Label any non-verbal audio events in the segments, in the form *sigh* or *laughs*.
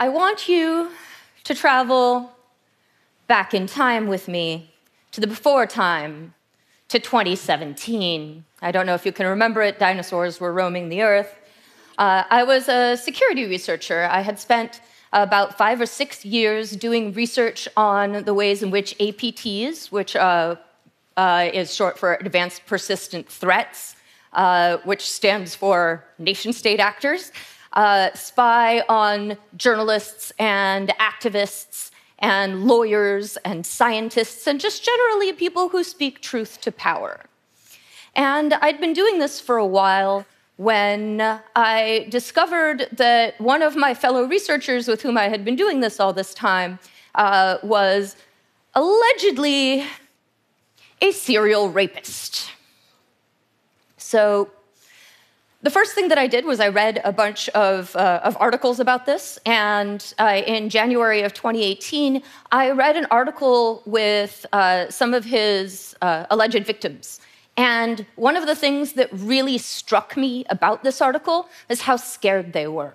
I want you to travel back in time with me to the before time, to 2017. I don't know if you can remember it, dinosaurs were roaming the earth. Uh, I was a security researcher. I had spent about five or six years doing research on the ways in which APTs, which uh, uh, is short for Advanced Persistent Threats, uh, which stands for nation state actors, uh, spy on journalists and activists and lawyers and scientists and just generally people who speak truth to power. And I'd been doing this for a while when I discovered that one of my fellow researchers with whom I had been doing this all this time uh, was allegedly a serial rapist. So the first thing that I did was I read a bunch of, uh, of articles about this. And uh, in January of 2018, I read an article with uh, some of his uh, alleged victims. And one of the things that really struck me about this article is how scared they were.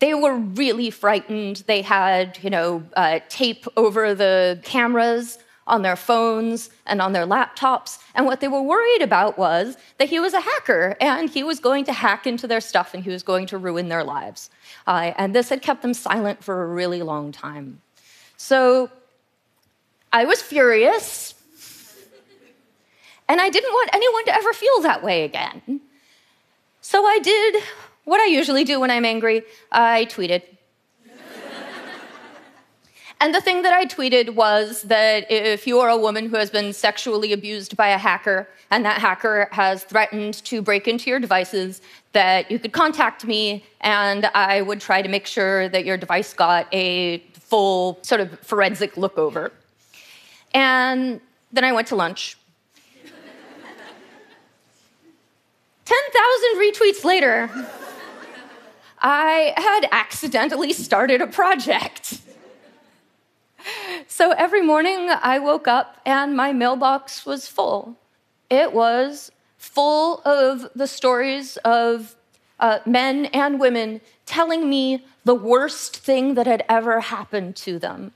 They were really frightened. They had, you know, uh, tape over the cameras on their phones and on their laptops. And what they were worried about was that he was a hacker and he was going to hack into their stuff and he was going to ruin their lives. Uh, and this had kept them silent for a really long time. So I was furious. And I didn't want anyone to ever feel that way again. So I did what I usually do when I'm angry I tweeted. And the thing that I tweeted was that if you are a woman who has been sexually abused by a hacker and that hacker has threatened to break into your devices, that you could contact me and I would try to make sure that your device got a full sort of forensic look over. And then I went to lunch. *laughs* 10,000 retweets later, I had accidentally started a project. So every morning I woke up and my mailbox was full. It was full of the stories of uh, men and women telling me the worst thing that had ever happened to them.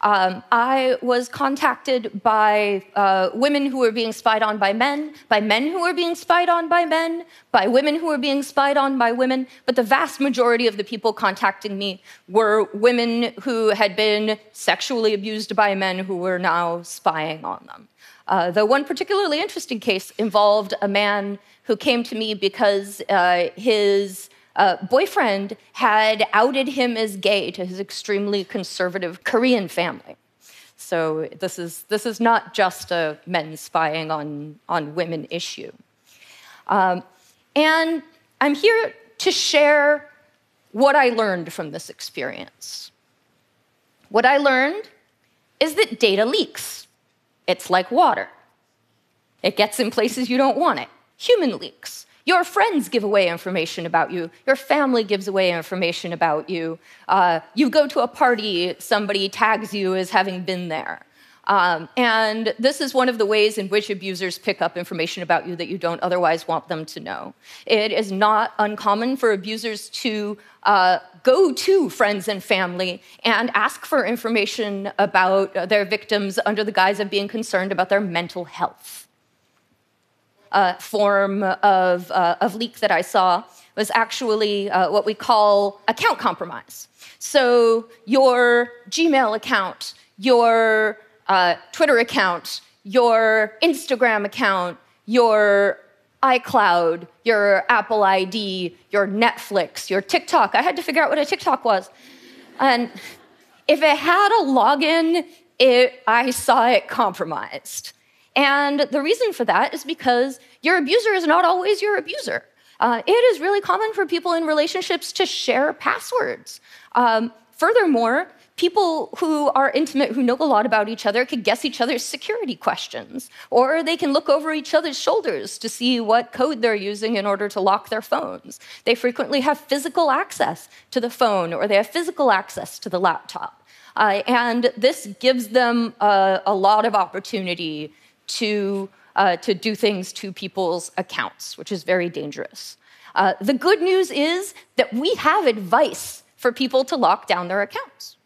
Um, I was contacted by uh, women who were being spied on by men, by men who were being spied on by men, by women who were being spied on by women. But the vast majority of the people contacting me were women who had been sexually abused by men who were now spying on them. Uh, the one particularly interesting case involved a man who came to me because uh, his uh, boyfriend had outed him as gay to his extremely conservative Korean family. So this is, this is not just a men spying on, on women issue. Um, and I'm here to share what I learned from this experience. What I learned is that data leaks. It's like water. It gets in places you don't want it. Human leaks. Your friends give away information about you. Your family gives away information about you. Uh, you go to a party, somebody tags you as having been there. Um, and this is one of the ways in which abusers pick up information about you that you don't otherwise want them to know. It is not uncommon for abusers to uh, go to friends and family and ask for information about their victims under the guise of being concerned about their mental health uh, form of, uh, of leak that I saw was actually uh, what we call account compromise. So, your Gmail account, your uh, Twitter account, your Instagram account, your iCloud, your Apple ID, your Netflix, your TikTok. I had to figure out what a TikTok was. And if it had a login, it, I saw it compromised. And the reason for that is because your abuser is not always your abuser. Uh, it is really common for people in relationships to share passwords. Um, furthermore, people who are intimate, who know a lot about each other, can guess each other's security questions, or they can look over each other's shoulders to see what code they're using in order to lock their phones. They frequently have physical access to the phone, or they have physical access to the laptop. Uh, and this gives them uh, a lot of opportunity to, uh, to do things to people's accounts, which is very dangerous. Uh, the good news is that we have advice for people to lock down their accounts.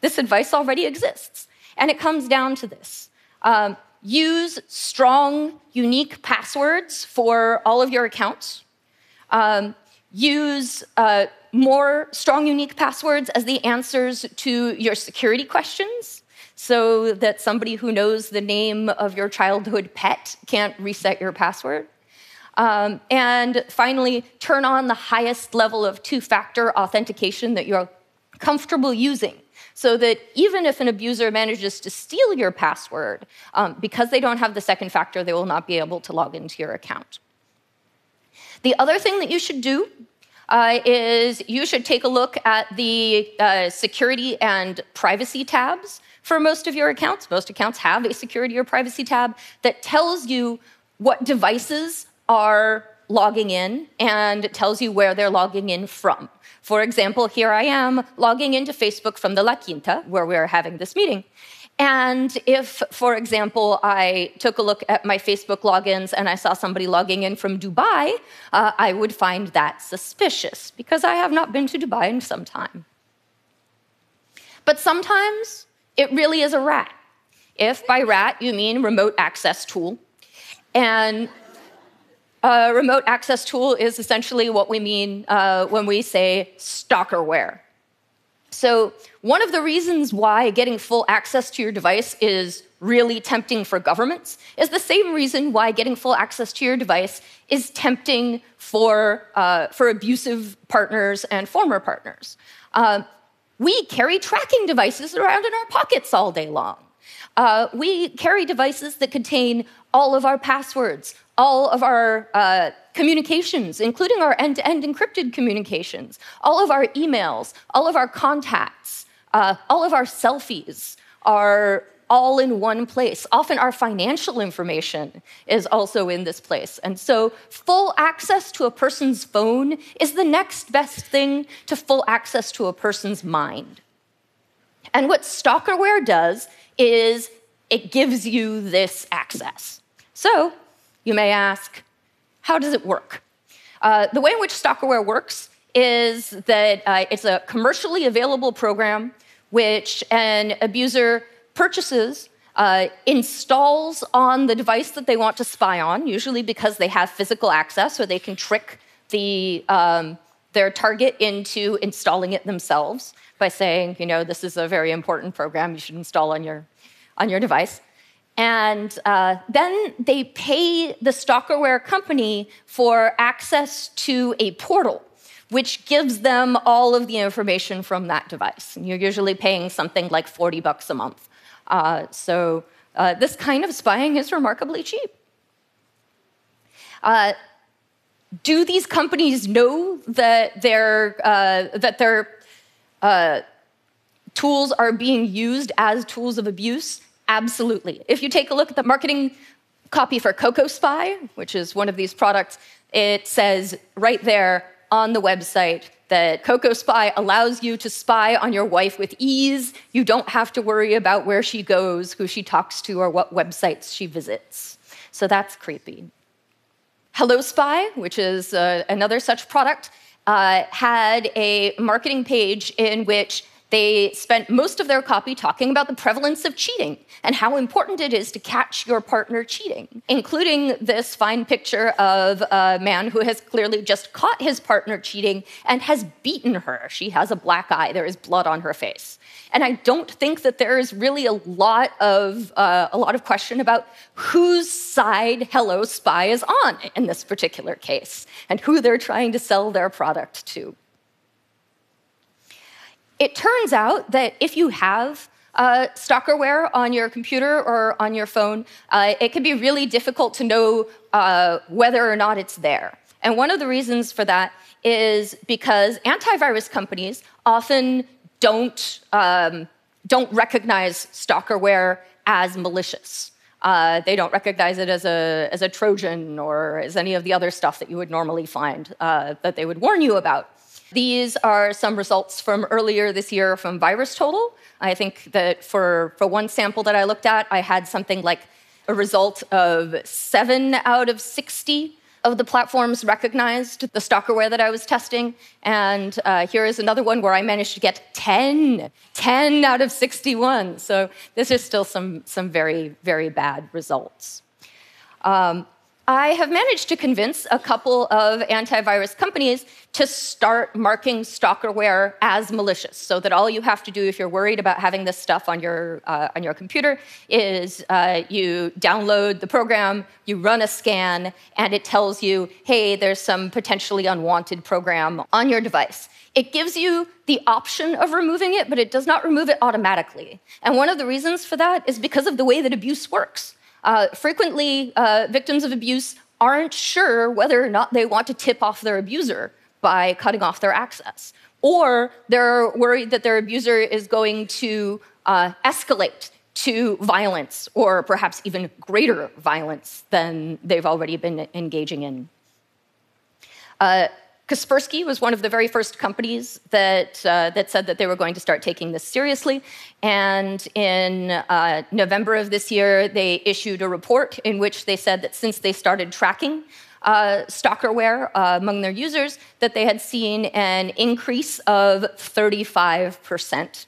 This advice already exists. And it comes down to this um, use strong, unique passwords for all of your accounts. Um, use uh, more strong, unique passwords as the answers to your security questions so that somebody who knows the name of your childhood pet can't reset your password. Um, and finally, turn on the highest level of two factor authentication that you're comfortable using so that even if an abuser manages to steal your password, um, because they don't have the second factor, they will not be able to log into your account. The other thing that you should do uh, is you should take a look at the uh, security and privacy tabs for most of your accounts. Most accounts have a security or privacy tab that tells you what devices are logging in and tells you where they're logging in from. For example, here I am logging into Facebook from the La Quinta, where we are having this meeting. And if, for example, I took a look at my Facebook logins and I saw somebody logging in from Dubai, uh, I would find that suspicious because I have not been to Dubai in some time. But sometimes it really is a rat. If by rat you mean remote access tool, and a remote access tool is essentially what we mean uh, when we say stalkerware. So, one of the reasons why getting full access to your device is really tempting for governments is the same reason why getting full access to your device is tempting for, uh, for abusive partners and former partners. Uh, we carry tracking devices around in our pockets all day long. Uh, we carry devices that contain all of our passwords, all of our uh, communications, including our end to end encrypted communications, all of our emails, all of our contacts, uh, all of our selfies are all in one place. Often our financial information is also in this place. And so, full access to a person's phone is the next best thing to full access to a person's mind. And what stalkerware does is it gives you this access. So, you may ask, how does it work? Uh, the way in which stalkerware works is that uh, it's a commercially available program which an abuser purchases, uh, installs on the device that they want to spy on, usually because they have physical access or they can trick the, um, their target into installing it themselves by saying, you know, this is a very important program you should install on your, on your device. And uh, then they pay the stalkerware company for access to a portal, which gives them all of the information from that device. And you're usually paying something like 40 bucks a month. Uh, so uh, this kind of spying is remarkably cheap. Uh, do these companies know that their, uh, that their uh, tools are being used as tools of abuse? Absolutely. If you take a look at the marketing copy for Coco Spy, which is one of these products, it says right there on the website that Coco Spy allows you to spy on your wife with ease. You don't have to worry about where she goes, who she talks to, or what websites she visits. So that's creepy. Hello Spy, which is uh, another such product, uh, had a marketing page in which they spent most of their copy talking about the prevalence of cheating and how important it is to catch your partner cheating, including this fine picture of a man who has clearly just caught his partner cheating and has beaten her. She has a black eye, there is blood on her face. And I don't think that there is really a lot of uh, a lot of question about whose side Hello Spy is on in this particular case and who they're trying to sell their product to. It turns out that if you have uh, stalkerware on your computer or on your phone, uh, it can be really difficult to know uh, whether or not it's there. And one of the reasons for that is because antivirus companies often don't, um, don't recognize stalkerware as malicious. Uh, they don't recognize it as a, as a Trojan or as any of the other stuff that you would normally find uh, that they would warn you about. These are some results from earlier this year from VirusTotal. I think that for, for one sample that I looked at, I had something like a result of seven out of 60 of the platforms recognized the stalkerware that I was testing. And uh, here is another one where I managed to get 10, 10 out of 61. So this is still some, some very, very bad results. Um, I have managed to convince a couple of antivirus companies to start marking stalkerware as malicious, so that all you have to do if you're worried about having this stuff on your uh, on your computer is uh, you download the program, you run a scan, and it tells you, hey, there's some potentially unwanted program on your device. It gives you the option of removing it, but it does not remove it automatically. And one of the reasons for that is because of the way that abuse works. Uh, frequently, uh, victims of abuse aren't sure whether or not they want to tip off their abuser by cutting off their access. Or they're worried that their abuser is going to uh, escalate to violence or perhaps even greater violence than they've already been engaging in. Uh, Kaspersky was one of the very first companies that, uh, that said that they were going to start taking this seriously. And in uh, November of this year, they issued a report in which they said that since they started tracking uh, stalkerware uh, among their users, that they had seen an increase of 35%.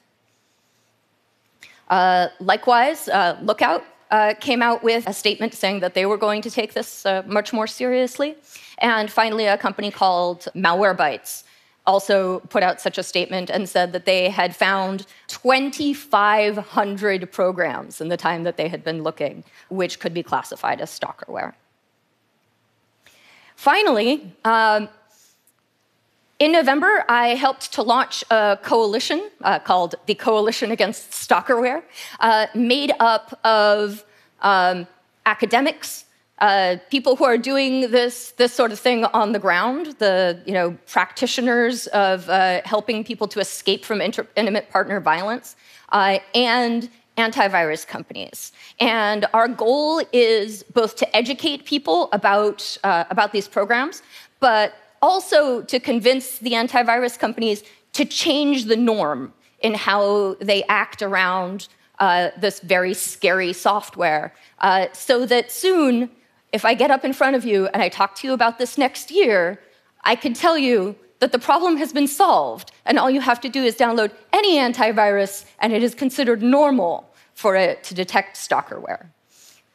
Uh, likewise, uh, Lookout uh, came out with a statement saying that they were going to take this uh, much more seriously. And finally, a company called Malwarebytes also put out such a statement and said that they had found 2,500 programs in the time that they had been looking, which could be classified as stalkerware. Finally, um, in November, I helped to launch a coalition uh, called the Coalition Against Stalkerware, uh, made up of um, academics, uh, people who are doing this, this sort of thing on the ground, the you know, practitioners of uh, helping people to escape from inter- intimate partner violence, uh, and antivirus companies. And our goal is both to educate people about, uh, about these programs, but also to convince the antivirus companies to change the norm in how they act around uh, this very scary software uh, so that soon, if I get up in front of you and I talk to you about this next year, I can tell you that the problem has been solved, and all you have to do is download any antivirus, and it is considered normal for it to detect stalkerware.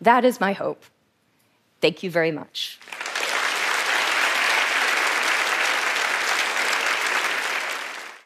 That is my hope. Thank you very much.